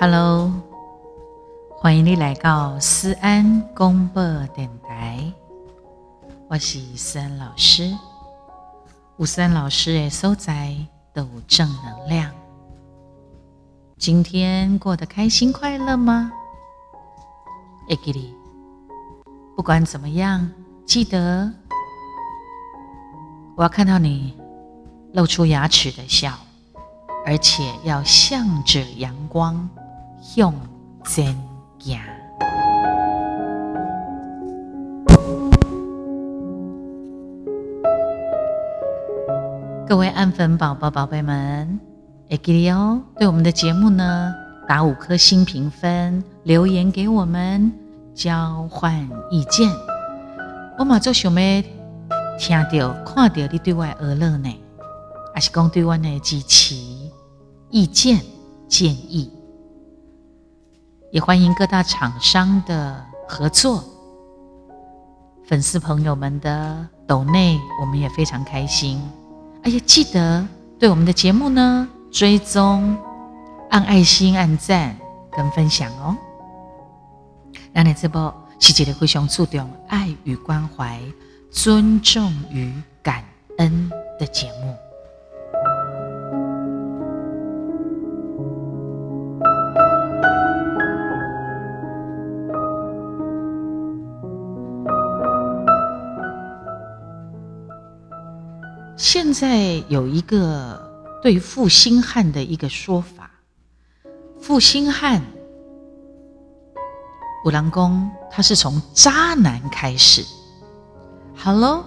Hello，欢迎你来到思安公播电台，我是思安老师。吴思安老师的所在都有正能量。今天过得开心快乐吗？艾吉里，不管怎么样，记得我要看到你露出牙齿的笑，而且要向着阳光向前行。各位暗粉宝宝、宝贝们，哎，记得哦，对我们的节目呢，打五颗星评分，留言给我们，交换意见。我嘛做想要听到、看到你对外而乐呢，还是讲对我的支持、意见、建议，也欢迎各大厂商的合作，粉丝朋友们的抖内，我们也非常开心。哎呀，记得对我们的节目呢追踪、按爱心、按赞跟分享哦。让你这波是节的非常注重爱与关怀、尊重与感恩的节目。现在有一个对负心汉的一个说法，负心汉，五郎公他是从渣男开始。好喽，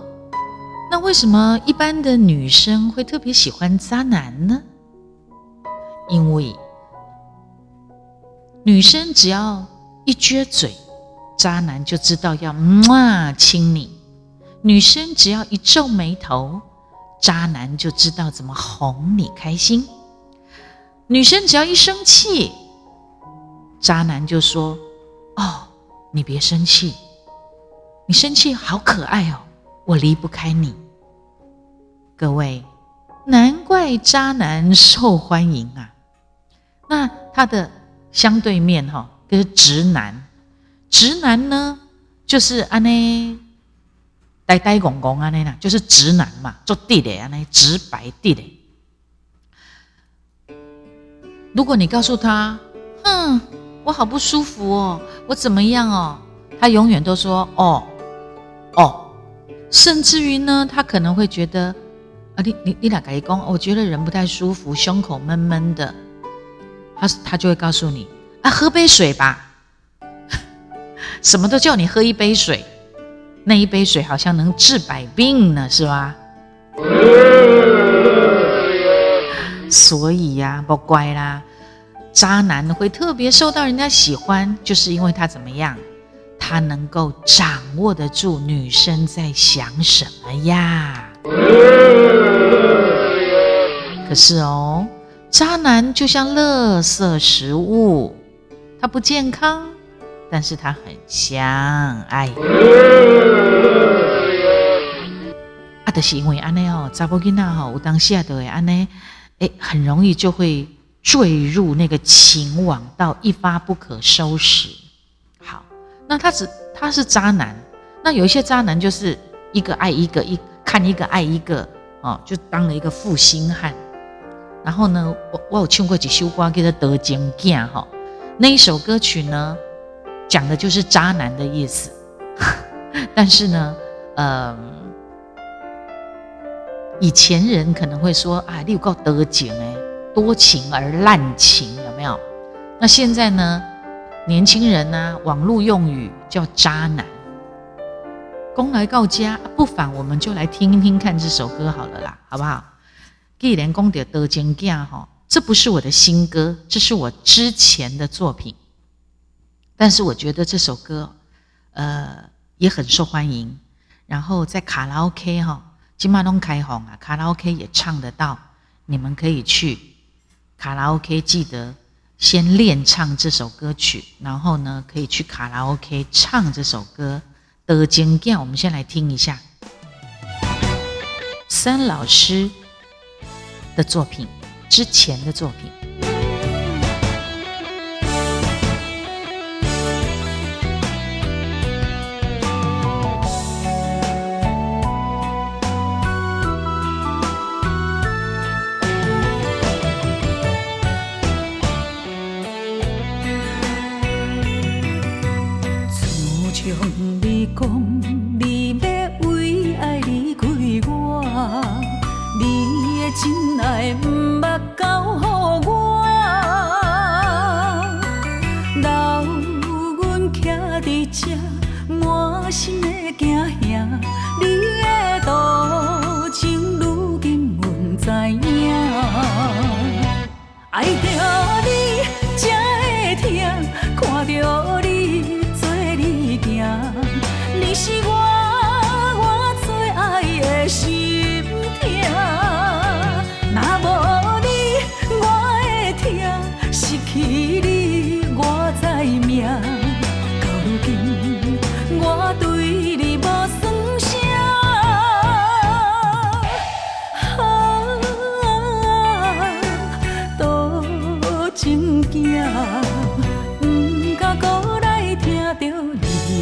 那为什么一般的女生会特别喜欢渣男呢？因为女生只要一撅嘴，渣男就知道要嘛亲你；女生只要一皱眉头。渣男就知道怎么哄你开心，女生只要一生气，渣男就说：“哦，你别生气，你生气好可爱哦，我离不开你。”各位，难怪渣男受欢迎啊！那他的相对面哈，就是直男，直男呢就是安内。呆呆公公啊，那呐就是直男嘛，做地的啊，那直白地的。如果你告诉他，哼，我好不舒服哦，我怎么样哦，他永远都说哦哦，甚至于呢，他可能会觉得啊，你你你俩改工，我觉得人不太舒服，胸口闷闷的，他他就会告诉你啊，喝杯水吧，什么都叫你喝一杯水。那一杯水好像能治百病呢，是吧？所以呀，不乖啦，渣男会特别受到人家喜欢，就是因为他怎么样？他能够掌握得住女生在想什么呀？可是哦，渣男就像垃圾食物，它不健康。但是他很相爱，啊，就是因为安尼哦，查甫囡仔吼，有当下都会安尼，哎，很容易就会坠入那个情网，到一发不可收拾。好，那他只他是渣男，那有一些渣男就是一个爱一个，一看一个爱一个，哦，就当了一个负心汉。然后呢，我我有唱过几首歌，叫做《得情囝》哈，那一首歌曲呢。讲的就是渣男的意思，但是呢，呃，以前人可能会说啊，你有够得情哎，多情而滥情，有没有？那现在呢，年轻人呢，网络用语叫渣男。公来告家，不妨我们就来听一听看这首歌好了啦，好不好？既然公得得情囝哈，这不是我的新歌，这是我之前的作品。但是我觉得这首歌，呃，也很受欢迎。然后在卡拉 OK 哈，金马东开红啊，卡拉 OK 也唱得到。你们可以去卡拉 OK，记得先练唱这首歌曲，然后呢，可以去卡拉 OK 唱这首歌。的经验，我们先来听一下三老师的作品，之前的作品。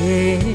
你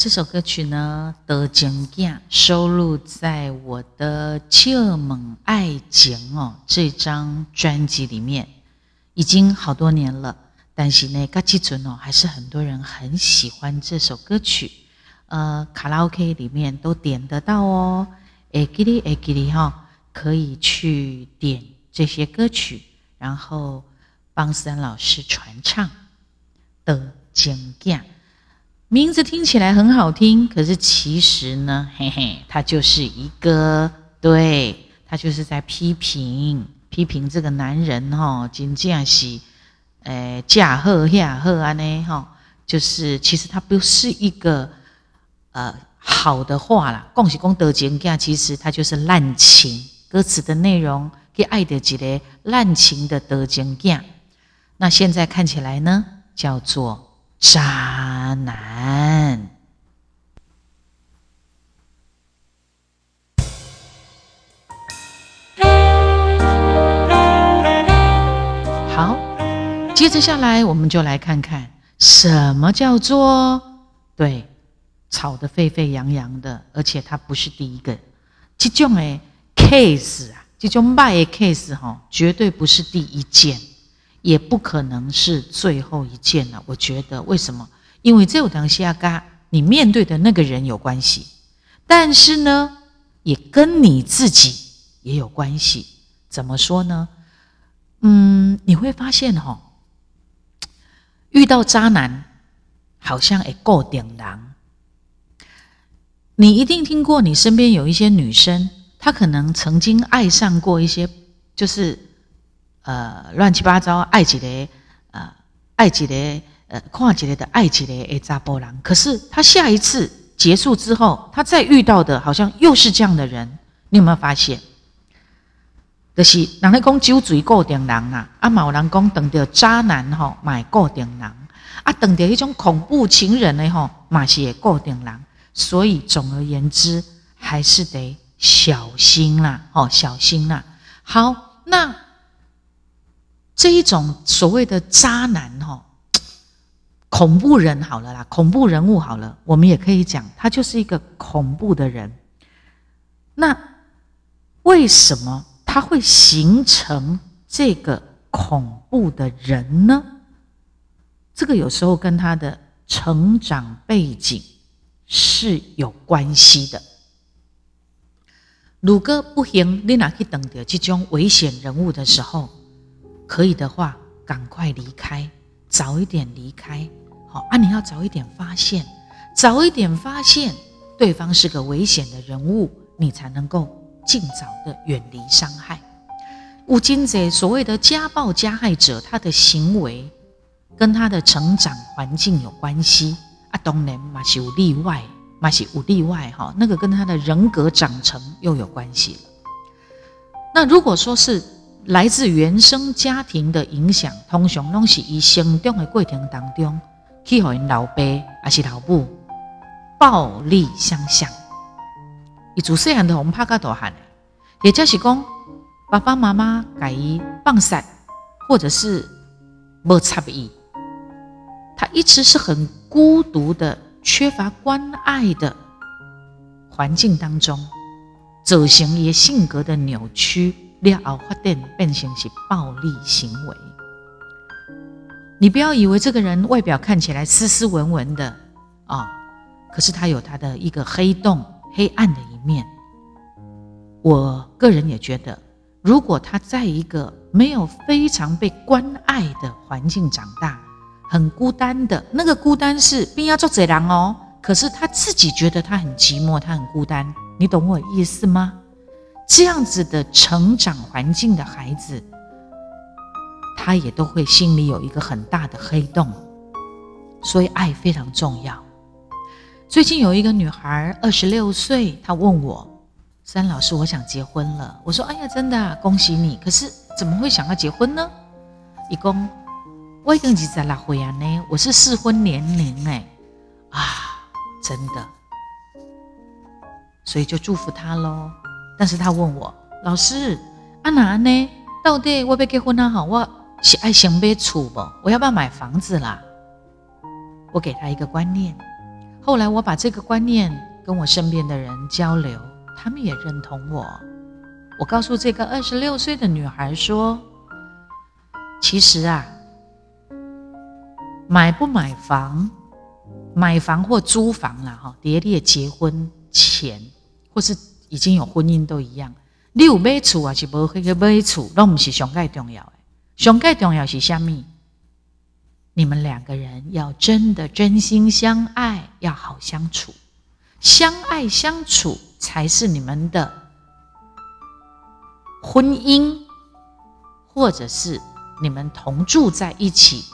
这首歌曲呢，《得情囝》收录在我的《切猛爱情》哦这张专辑里面，已经好多年了。但是呢，嘎基准哦，还是很多人很喜欢这首歌曲。呃，卡拉 OK 里面都点得到哦。哎，给你哎给你哈，可以去点这些歌曲，然后帮三老师传唱《得情囝》。名字听起来很好听，可是其实呢，嘿嘿，它就是一个，对，他就是在批评批评这个男人哈、哦，真正是，诶，嫁贺下贺安呢哈，就是其实他不是一个呃好的话啦，恭喜功德节囝，其实它就是滥情，歌词的内容给爱的几个滥情的德情囝，那现在看起来呢，叫做。渣男。好，接着下来，我们就来看看什么叫做对吵得沸沸扬扬的，而且他不是第一个，这种诶 case 啊，这种卖的 case 哈，绝对不是第一件，也不可能是最后一件了。我觉得为什么？因为这有东西要跟你面对的那个人有关系，但是呢，也跟你自己也有关系。怎么说呢？嗯，你会发现哈，遇到渣男，好像也够点狼。你一定听过，你身边有一些女生，她可能曾经爱上过一些，就是呃乱七八糟爱几个呃爱几个呃看几个的爱几个诶扎波郎。可是他下一次结束之后，他再遇到的好像又是这样的人。你有没有发现？就是人咧讲酒醉固定人啊，啊某人讲等着渣男吼，买固定人啊，等着一种恐怖情人呢吼，嘛是固定人。所以，总而言之，还是得小心啦，哦，小心啦。好，那这一种所谓的渣男，哈，恐怖人好了啦，恐怖人物好了，我们也可以讲，他就是一个恐怖的人。那为什么他会形成这个恐怖的人呢？这个有时候跟他的成长背景。是有关系的。如果不行，你哪去等着这种危险人物的时候，可以的话，赶快离开，早一点离开。好啊，你要早一点发现，早一点发现对方是个危险的人物，你才能够尽早的远离伤害。吴金贼所谓的家暴加害者，他的行为跟他的成长环境有关系。啊，当然嘛是有例外，嘛是有例外哈。那个跟他的人格长成又有关系。那如果说是来自原生家庭的影响，通常拢是以成长的过程当中，去和因老爸还是老母暴力相向。伊自细汉就红怕个大汉，也就是讲爸爸妈妈改伊放散，或者是无插伊。他一直是很孤独的、缺乏关爱的环境当中，走形也性格的扭曲，了后发展变成是暴力行为。你不要以为这个人外表看起来斯斯文文的啊，可是他有他的一个黑洞、黑暗的一面。我个人也觉得，如果他在一个没有非常被关爱的环境长大，很孤单的那个孤单是并要做贼狼哦，可是他自己觉得他很寂寞，他很孤单，你懂我意思吗？这样子的成长环境的孩子，他也都会心里有一个很大的黑洞，所以爱非常重要。最近有一个女孩二十六岁，她问我：“三老师，我想结婚了。”我说：“哎呀，真的恭喜你！可是怎么会想要结婚呢？”一公。我已经二十六岁啊呢，我是适婚年龄哎，啊，真的，所以就祝福她喽。但是他问我老师，阿哪呢？到底我要结婚啊？好，我是爱先买厝不？我要不要买房子啦？我给他一个观念，后来我把这个观念跟我身边的人交流，他们也认同我。我告诉这个二十六岁的女孩说，其实啊。买不买房，买房或租房啦，哈，叠列结婚前或是已经有婚姻都一样。你有买厝还是无去个买厝，都不是上盖重要的。上盖重要是虾米？你们两个人要真的真心相爱，要好相处，相爱相处才是你们的婚姻，或者是你们同住在一起。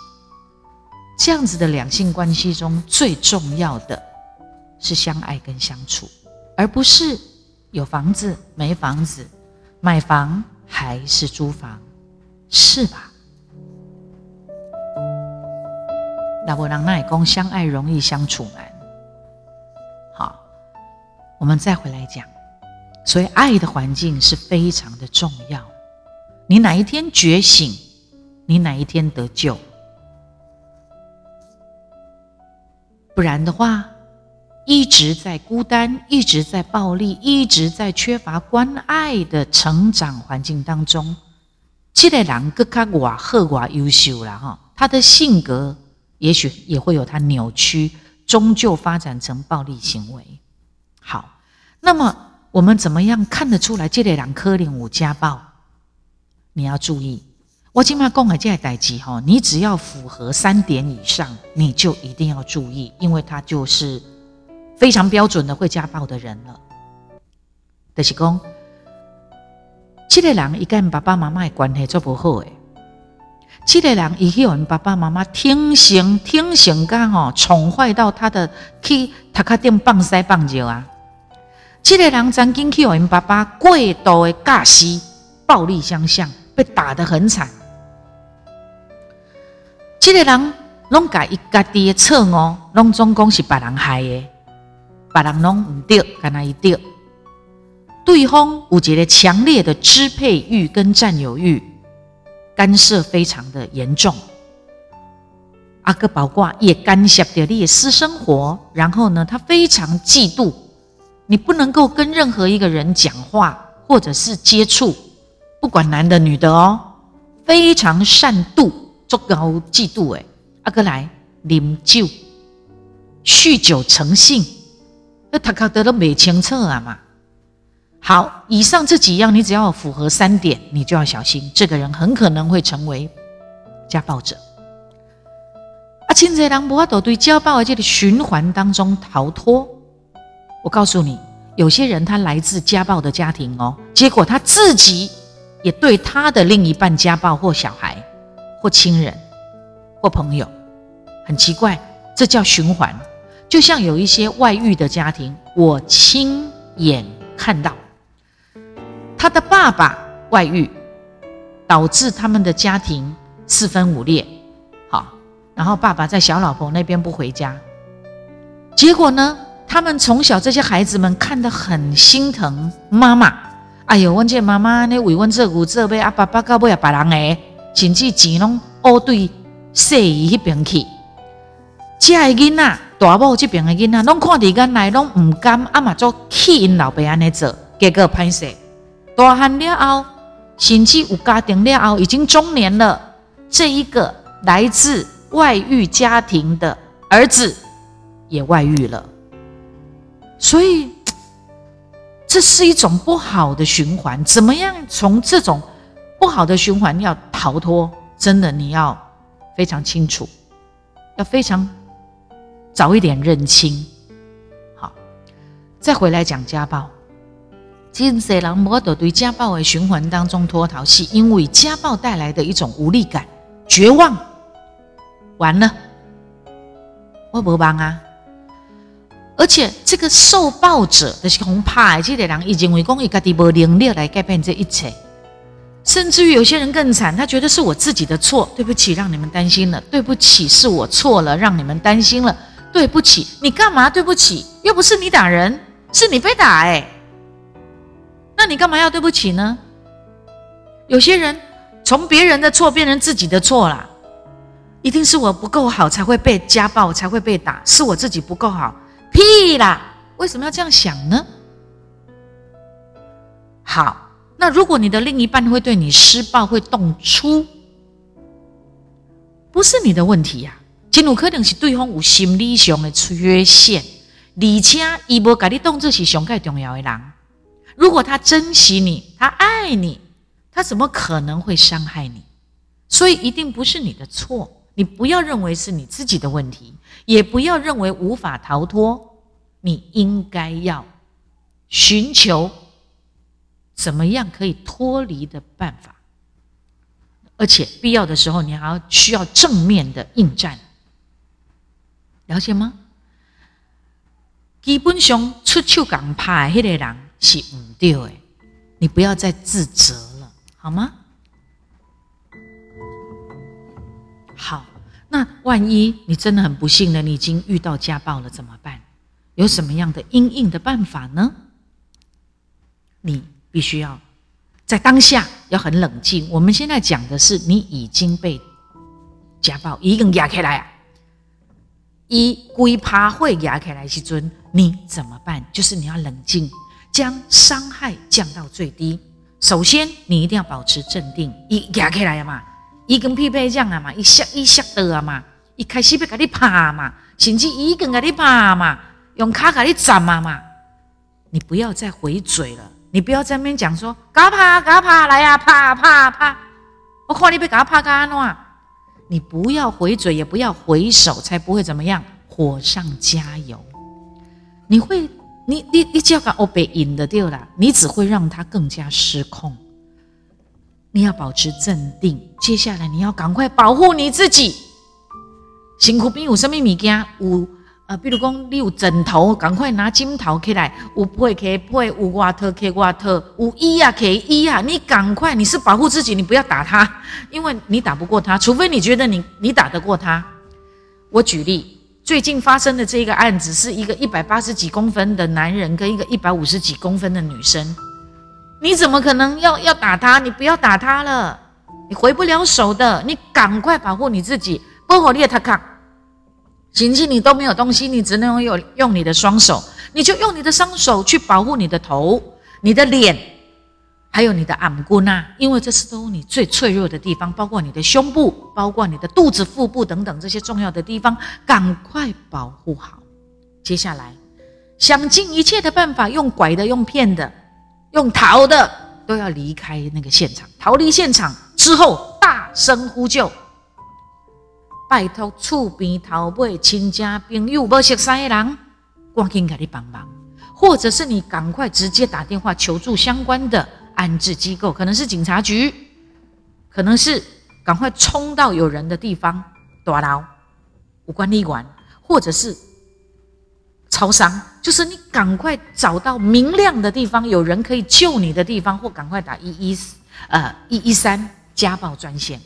这样子的两性关系中最重要的是相爱跟相处，而不是有房子没房子，买房还是租房，是吧？那我让奈公相爱容易相处难。好，我们再回来讲，所以爱的环境是非常的重要。你哪一天觉醒，你哪一天得救。不然的话，一直在孤单，一直在暴力，一直在缺乏关爱的成长环境当中，这个人更加瓦赫瓦优秀了哈，他的性格也许也会有他扭曲，终究发展成暴力行为。好，那么我们怎么样看得出来这类人可能有家暴？你要注意。我今嘛讲的这代志哈，你只要符合三点以上，你就一定要注意，因为他就是非常标准的会家暴的人了。就是讲，这个人一跟爸爸妈妈的关系做不好诶，这个人伊去互爸爸妈妈听行听行干吼，宠坏到他的去他卡顶放屎放尿啊！这个人曾经去互爸爸过度的驾驶，暴力相向，被打得很惨。这个人拢甲伊家己的错误，拢总讲是别人害的，别人拢唔对，干那伊对。对方有一个强烈的支配欲跟占有欲，干涉非常的严重。阿哥包括也干涉掉你的私生活，然后呢，他非常嫉妒，你不能够跟任何一个人讲话或者是接触，不管男的女的哦，非常善妒。足高嫉妒诶，阿哥来饮酒，酗酒成性，那他搞得都没清楚啊嘛。好，以上这几样，你只要符合三点，你就要小心，这个人很可能会成为家暴者。啊，亲在人无法都对家暴的这个循环当中逃脱。我告诉你，有些人他来自家暴的家庭哦，结果他自己也对他的另一半家暴或小孩。或亲人，或朋友，很奇怪，这叫循环。就像有一些外遇的家庭，我亲眼看到，他的爸爸外遇，导致他们的家庭四分五裂。好，然后爸爸在小老婆那边不回家，结果呢，他们从小这些孩子们看得很心疼妈妈。哎呦，问这妈妈，你为问这股这辈啊，爸爸搞不要别人诶。甚至钱拢乌对细姨那边去，遮个囡仔大某这边的囡仔，拢看伫间来拢毋甘，啊嘛做气因老爸安尼做，结果歹势，大汉了后，甚至有家庭了后，已经中年了，这一个来自外遇家庭的儿子也外遇了，所以这是一种不好的循环。怎么样从这种？不好的循环要逃脱，真的你要非常清楚，要非常早一点认清。好，再回来讲家暴。今世人无得对家暴的循环当中脱逃，是因为家暴带来的一种无力感、绝望。完了，我无帮啊！而且这个受暴者的是恐怕这个人已经为讲伊家己无能力来改变这一切。甚至于有些人更惨，他觉得是我自己的错，对不起，让你们担心了，对不起，是我错了，让你们担心了，对不起，你干嘛？对不起，又不是你打人，是你被打哎，那你干嘛要对不起呢？有些人从别人的错变成自己的错啦，一定是我不够好才会被家暴，才会被打，是我自己不够好，屁啦！为什么要这样想呢？好。那如果你的另一半会对你施暴、会动粗，不是你的问题呀。真有可能是对方有心理上的缺陷，而且伊无甲你当作是上盖重要的人。如果他珍惜你，他爱你，他怎么可能会伤害你？所以一定不是你的错。你不要认为是你自己的问题，也不要认为无法逃脱。你应该要寻求。怎么样可以脱离的办法？而且必要的时候，你还要需要正面的应战，了解吗？基本上出手港拍的迄个人是唔对的，你不要再自责了，好吗？好，那万一你真的很不幸的，你已经遇到家暴了，怎么办？有什么样的应应的办法呢？你。必须要在当下要很冷静。我们现在讲的是你已经被家暴，已经压开来，一龟趴会压起来时尊，你怎么办？就是你要冷静，将伤害降到最低。首先，你一定要保持镇定。一压起来了嘛，一根匹配酱啊嘛，一下一下的啊嘛，一开始要给你拍嘛，甚至一根给你拍嘛，用卡给你斩嘛嘛。你不要再回嘴了，你不要在那边讲说，嘎啪嘎啪来呀，啪啪啪。我看你被嘎啪嘎喏。你不要回嘴，也不要回手，才不会怎么样，火上加油。你会，你你你只要把欧贝引的掉了，你只会让他更加失控。你要保持镇定，接下来你要赶快保护你自己。辛苦兵有什么物件？有。啊，比如讲，你有枕头，赶快拿枕头起来；有被可被，有外套可外套；有衣啊可衣啊，你赶快，你是保护自己，你不要打他，因为你打不过他，除非你觉得你你打得过他。我举例，最近发生的这个案子，是一个一百八十几公分的男人跟一个一百五十几公分的女生，你怎么可能要要打他？你不要打他了，你回不了手的，你赶快保护你自己，不好列他看。行进你都没有东西，你只能用用你的双手，你就用你的双手去保护你的头、你的脸，还有你的耳骨呐，因为这是都你最脆弱的地方，包括你的胸部、包括你的肚子、腹部等等这些重要的地方，赶快保护好。接下来，想尽一切的办法，用拐的、用骗的、用逃的，都要离开那个现场，逃离现场之后，大声呼救。拜托，厝边头尾亲家朋友无熟悉的人，赶紧给你帮忙，或者是你赶快直接打电话求助相关的安置机构，可能是警察局，可能是赶快冲到有人的地方，大牢、无关立馆，或者是超商，就是你赶快找到明亮的地方，有人可以救你的地方，或赶快打一一呃一一三家暴专线，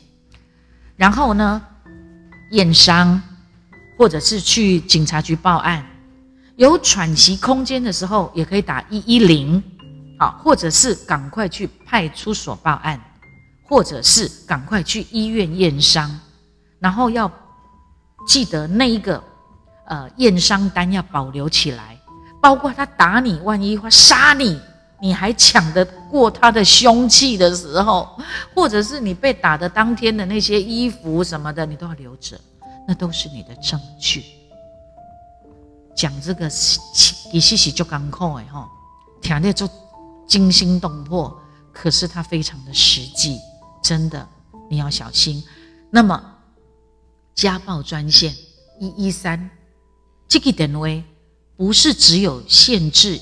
然后呢？验伤，或者是去警察局报案，有喘息空间的时候，也可以打一一零，好，或者是赶快去派出所报案，或者是赶快去医院验伤，然后要记得那一个呃验伤单要保留起来，包括他打你，万一会杀你。你还抢得过他的凶器的时候，或者是你被打的当天的那些衣服什么的，你都要留着，那都是你的证据。讲这个其实是就刚口哎哈，听的就惊心动魄，可是它非常的实际，真的你要小心。那么家暴专线一一三这个电话不是只有限制。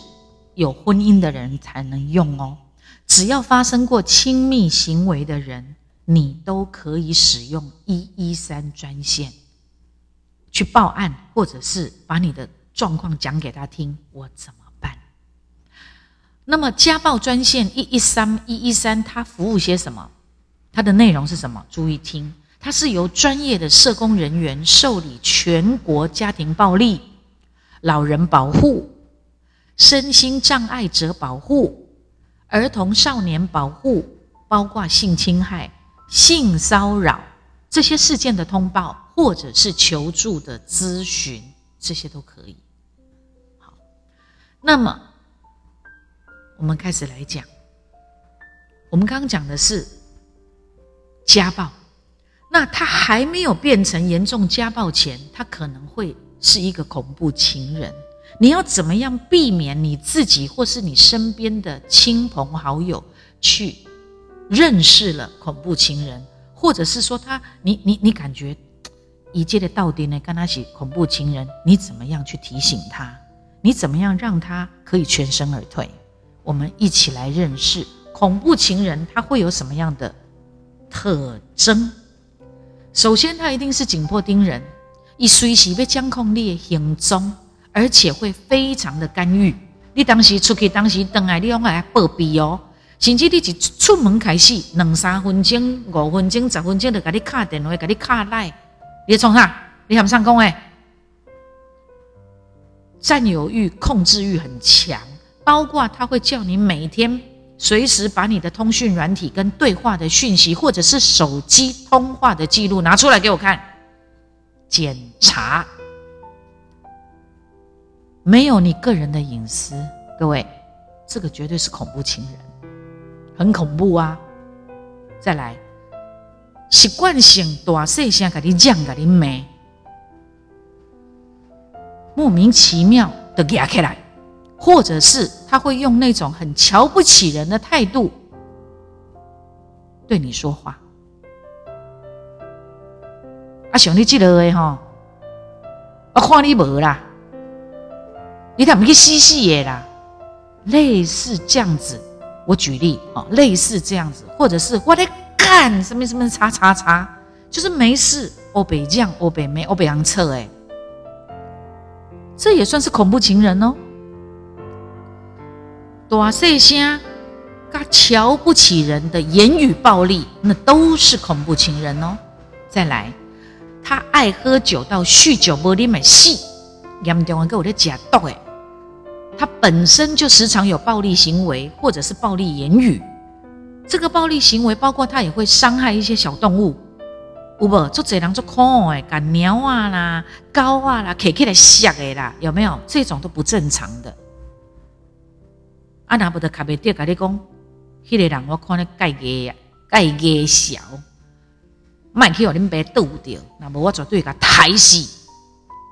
有婚姻的人才能用哦，只要发生过亲密行为的人，你都可以使用一一三专线去报案，或者是把你的状况讲给他听，我怎么办？那么家暴专线一一三一一三，它服务些什么？它的内容是什么？注意听，它是由专业的社工人员受理全国家庭暴力、老人保护。身心障碍者保护、儿童少年保护，包括性侵害、性骚扰这些事件的通报，或者是求助的咨询，这些都可以。好，那么我们开始来讲。我们刚刚讲的是家暴，那他还没有变成严重家暴前，他可能会是一个恐怖情人。你要怎么样避免你自己或是你身边的亲朋好友去认识了恐怖情人，或者是说他你你你感觉一切的到底呢？跟他起恐怖情人，你怎么样去提醒他？你怎么样让他可以全身而退？我们一起来认识恐怖情人，他会有什么样的特征？首先，他一定是紧迫盯人，一随时被监控你的行踪。而且会非常的干预。你当时出去，当时等来，你用来报备哦。甚至你一出门开始，两三分钟、五分钟、十分钟就给你卡电话，给你卡来。你从啥？你喊上工哎？占有欲、控制欲很强，包括他会叫你每天随时把你的通讯软体跟对话的讯息，或者是手机通话的记录拿出来给我看，检查。没有你个人的隐私，各位，这个绝对是恐怖情人，很恐怖啊！再来，习惯性大细声给你讲，给你骂，莫名其妙的压起来，或者是他会用那种很瞧不起人的态度对你说话。啊，兄弟记得的吼，我看你无啦，你怎么去死死的啦？类似这样子。我举例哦，类似这样子，或者是我在干什么什么叉叉叉，就是没事，欧北酱、欧北妹、欧北洋策，哎，这也算是恐怖情人哦。大细声、噶瞧不起人的言语暴力，那都是恐怖情人哦。再来，他爱喝酒到酗酒不离买戏，严重个我在假毒哎。他本身就时常有暴力行为，或者是暴力言语。这个暴力行为包括他也会伤害一些小动物，有无？做这人做可爱，赶鸟啊啦、狗啊啦、K K 来吓的啦，有没有？这种都不正常的。啊，那不得卡贝蒂跟你讲，迄个人我看你盖个呀，盖个小，卖去互恁爸拄着，那么我绝对甲抬死，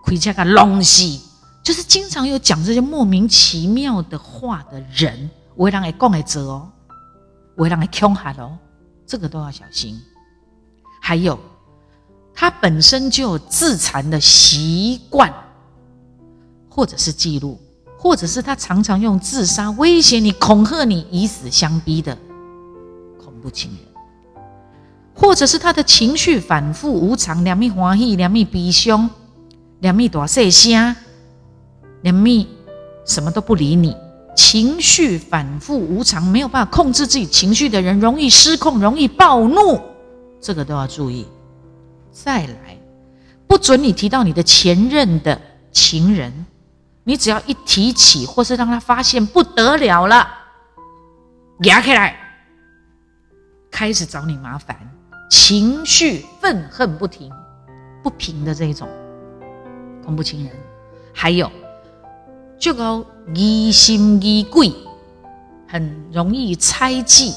开车甲弄死。就是经常有讲这些莫名其妙的话的人，会让人讲来做哦，会让人恐吓哦，这个都要小心。还有，他本身就有自残的习惯，或者是记录，或者是他常常用自杀威胁你、恐吓你、以死相逼的恐怖情人，或者是他的情绪反复无常，两面欢喜，两面悲伤，两面大细声。连蜜什么都不理你，情绪反复无常，没有办法控制自己情绪的人，容易失控，容易暴怒，这个都要注意。再来，不准你提到你的前任的情人，你只要一提起，或是让他发现不得了了，压起来，开始找你麻烦，情绪愤恨不停、不平的这种恐怖情人，还有。就个疑心疑鬼，很容易猜忌，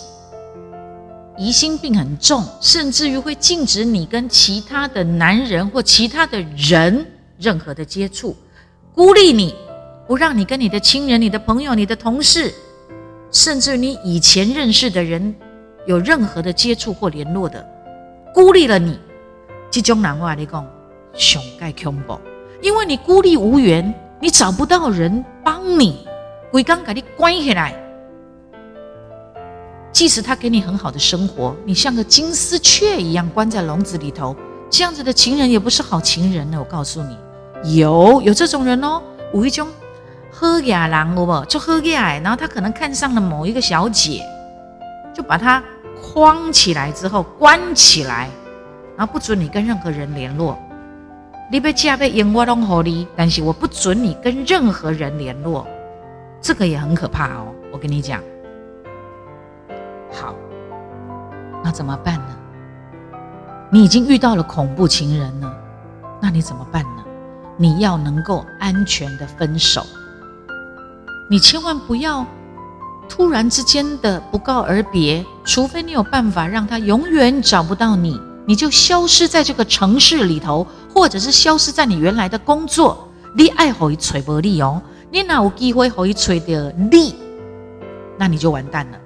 疑心病很重，甚至于会禁止你跟其他的男人或其他的人任何的接触，孤立你，不让你跟你的亲人、你的朋友、你的同事，甚至于你以前认识的人有任何的接触或联络的，孤立了你。这种人话你讲，上盖恐怖，因为你孤立无援。你找不到人帮你，鬼刚给你关起来。即使他给你很好的生活，你像个金丝雀一样关在笼子里头，这样子的情人也不是好情人呢。我告诉你，有有这种人哦，无意中喝雅郎，我不就喝雅，然后他可能看上了某一个小姐，就把她框起来之后关起来，然后不准你跟任何人联络。你被嫁被引我拢好你，但是我不准你跟任何人联络，这个也很可怕哦。我跟你讲，好，那怎么办呢？你已经遇到了恐怖情人了，那你怎么办呢？你要能够安全的分手，你千万不要突然之间的不告而别，除非你有办法让他永远找不到你。你就消失在这个城市里头，或者是消失在你原来的工作。你爱可以吹不利哦，你哪有机会可以吹的利，那你就完蛋了。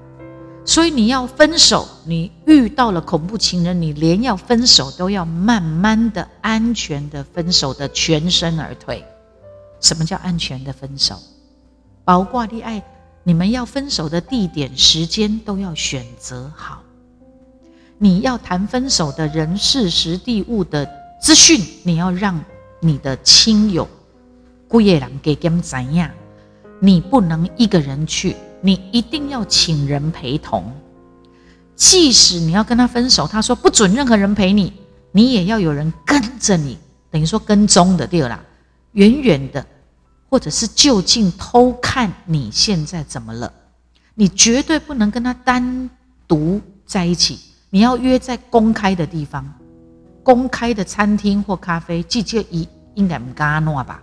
所以你要分手，你遇到了恐怖情人，你连要分手都要慢慢的、安全的分手的全身而退。什么叫安全的分手？包括你爱你们要分手的地点、时间都要选择好。你要谈分手的人事、时地、物的资讯，你要让你的亲友、姑爷郎给他们怎样？你不能一个人去，你一定要请人陪同。即使你要跟他分手，他说不准任何人陪你，你也要有人跟着你，等于说跟踪的对啦，远远的，或者是就近偷看你现在怎么了。你绝对不能跟他单独在一起。你要约在公开的地方，公开的餐厅或咖啡，季节一应该唔敢诺吧？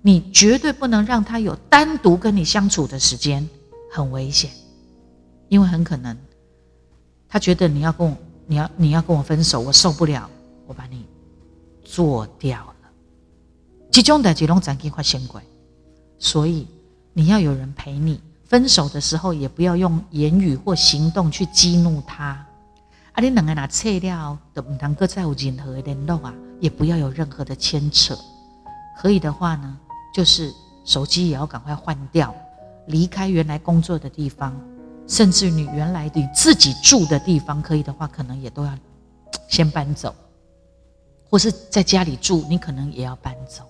你绝对不能让他有单独跟你相处的时间，很危险，因为很可能他觉得你要跟我，你要你要跟我分手，我受不了，我把你做掉了。其中的几种斩击快先鬼，所以你要有人陪你。分手的时候，也不要用言语或行动去激怒他。啊，你两个拿撤掉的唔能够再有任何联络啊，也不要有任何的牵扯。可以的话呢，就是手机也要赶快换掉，离开原来工作的地方，甚至你原来你自己住的地方，可以的话，可能也都要先搬走，或是在家里住，你可能也要搬走，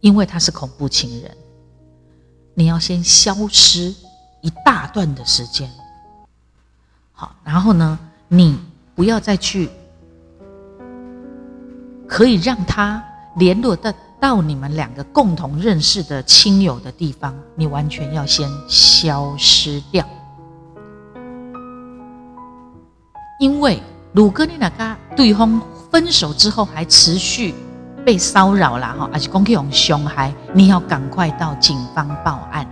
因为他是恐怖情人。你要先消失一大段的时间，然后呢，你不要再去可以让他联络得到你们两个共同认识的亲友的地方，你完全要先消失掉。因为鲁哥你那个对方分手之后还持续。被骚扰了哈，而且公去用凶害，你要赶快到警方报案。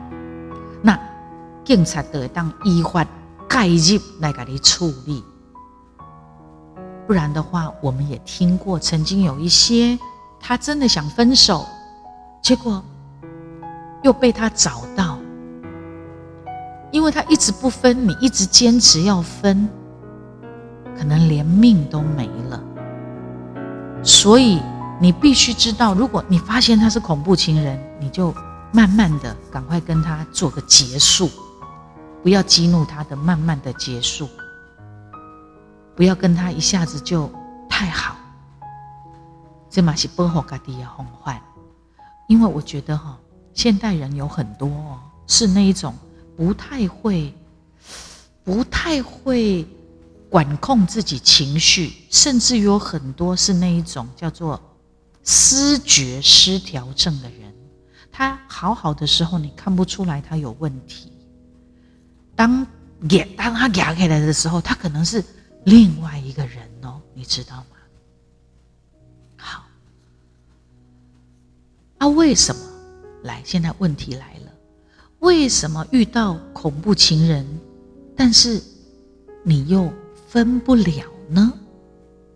那警察得当依法介入来给你处理。不然的话，我们也听过，曾经有一些他真的想分手，结果又被他找到，因为他一直不分，你一直坚持要分，可能连命都没了。所以。你必须知道，如果你发现他是恐怖情人，你就慢慢的赶快跟他做个结束，不要激怒他的，慢慢的结束，不要跟他一下子就太好。这嘛是保护家己的防范，因为我觉得哈，现代人有很多哦，是那一种不太会、不太会管控自己情绪，甚至有很多是那一种叫做。思觉失调症的人，他好好的时候，你看不出来他有问题。当演当他压起来的时候，他可能是另外一个人哦，你知道吗？好，啊，为什么？来，现在问题来了，为什么遇到恐怖情人，但是你又分不了呢？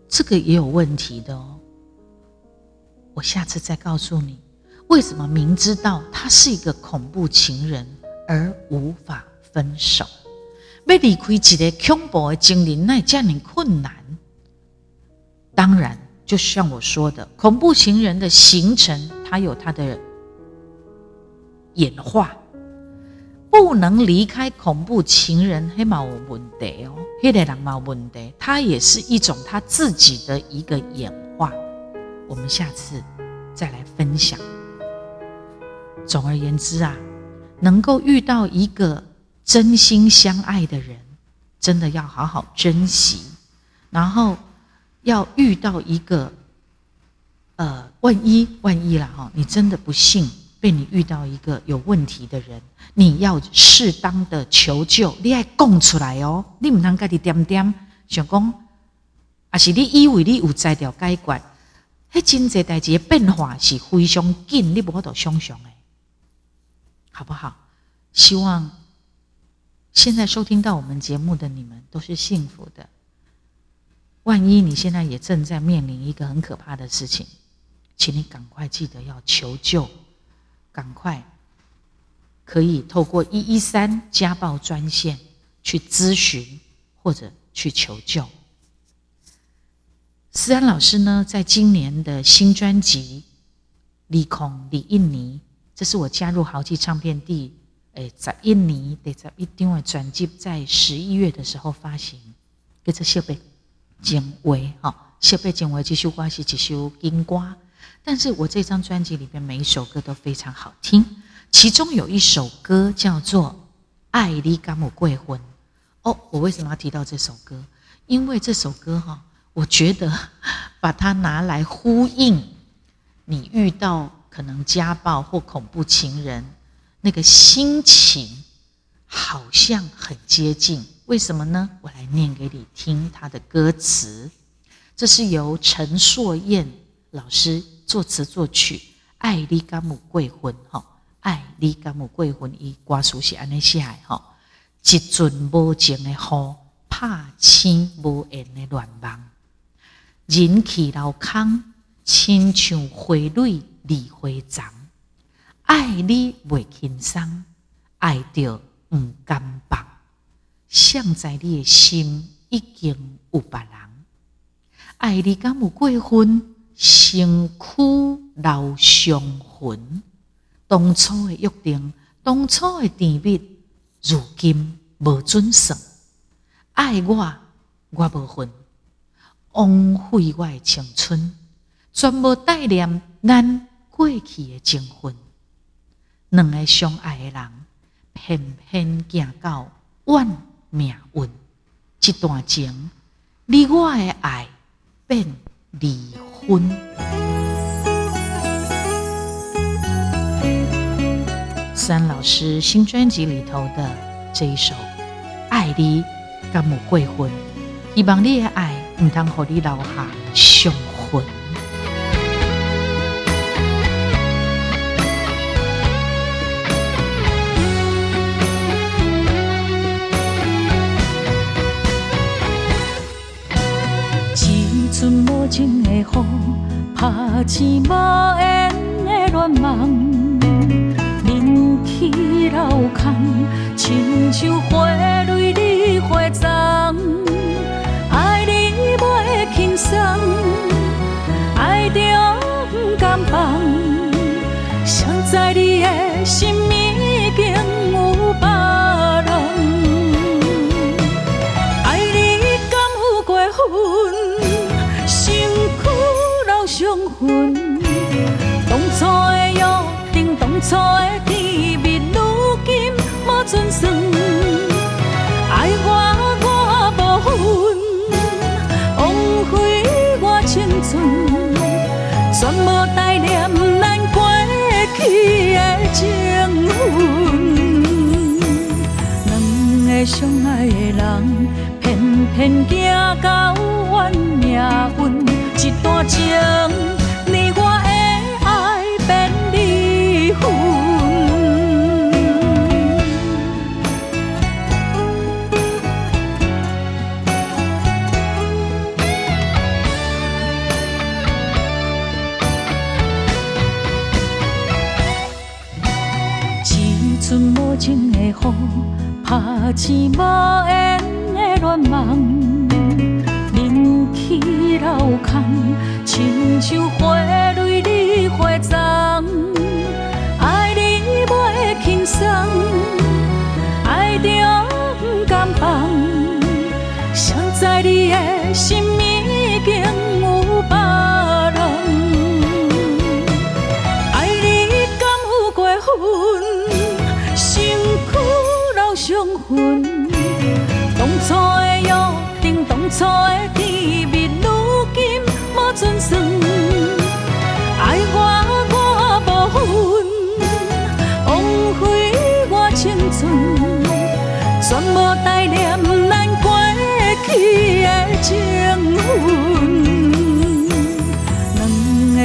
这个也有问题的哦。我下次再告诉你，为什么明知道他是一个恐怖情人而无法分手？要离开一个恐怖的精灵，那这样困难。当然，就像我说的，恐怖情人的形成，它有它的演化，不能离开恐怖情人，黑毛问题哦，黑的狼毛问题，它也是一种他自己的一个演化。我们下次再来分享。总而言之啊，能够遇到一个真心相爱的人，真的要好好珍惜。然后要遇到一个，呃，万一万一了哈，你真的不幸被你遇到一个有问题的人，你要适当的求救，你爱供出来哦，你唔能家己点点想讲，啊是你以为你有在条解决。迄真济代志变化是非常紧，你无法度想象诶，好不好？希望现在收听到我们节目的你们都是幸福的。万一你现在也正在面临一个很可怕的事情，请你赶快记得要求救，赶快可以透过一一三家暴专线去咨询或者去求救。思安老师呢，在今年的新专辑《李空李印尼》，这是我加入豪记唱片第诶在印尼得在一定会专辑在十一月的时候发行，叫做《设备简维》哈，《设备简维》这首歌是一首金瓜，但是我这张专辑里边每一首歌都非常好听，其中有一首歌叫做《爱你甘姆贵婚》哦，我为什么要提到这首歌？因为这首歌哈。我觉得把它拿来呼应你遇到可能家暴或恐怖情人那个心情，好像很接近。为什么呢？我来念给你听他的歌词。这是由陈硕燕老师作词作曲，爱你敢有过分吼？爱你敢有过分？伊歌词是安尼写的吼，一阵无情的雨，拍醒无缘的乱梦，人去楼空，亲像花蕊离花丛。爱你袂轻松，爱着毋甘放，想在你的心已经有别人。爱你敢有过分？身躯留伤痕。当初的约定，当初的甜蜜，如今无准算。爱我，我无份，枉费我的青春，全无带念咱过去的情分。两个相爱的人，偏偏行到怨命运，一段情，你我的爱变离婚。三老师新专辑里头的这一首《爱你敢有过分》，希望你的爱唔通互你留下伤痕。拍醒无缘的恋梦，人去楼空，亲像花蕊离花丛。爱你袂轻松，爱着不甘放，当初的约定，当初的甜蜜，如今无准算。爱我我无份，枉费我青春，全无带念咱过去的情分。两个相爱的人，偏偏走到怨命运，一段情，情的雨，拍醒无缘的乱梦。人去楼空，亲像花蕊离花残。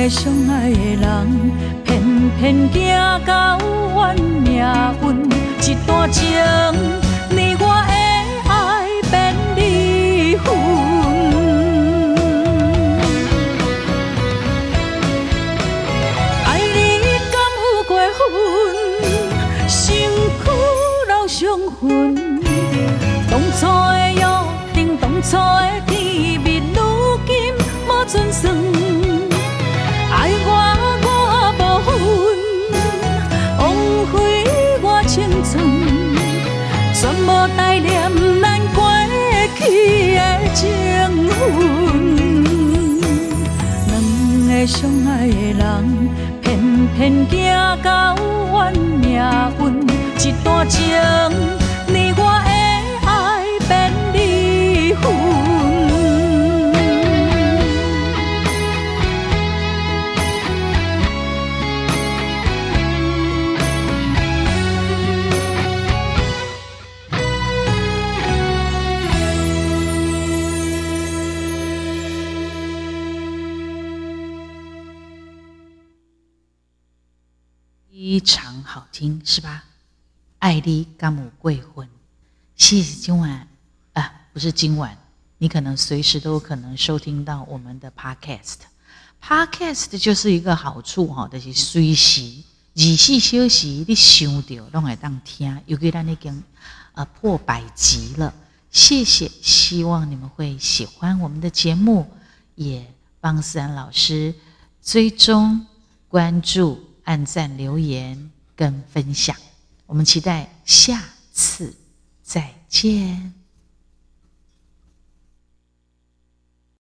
相爱的人，偏偏走到怨命运，一段情，相爱的人，偏偏行到怨命运，一段情，你我的爱变离分。听，是吧？爱你甘姆贵婚，谢谢今晚啊，不是今晚，你可能随时都有可能收听到我们的 podcast。podcast 就是一个好处哈，就是随时二十四小时你想到拢会当听，尤其咱已经呃破百集了，谢谢，希望你们会喜欢我们的节目，也帮思安老师追踪、关注、按赞、留言跟分享，我们期待下次再见。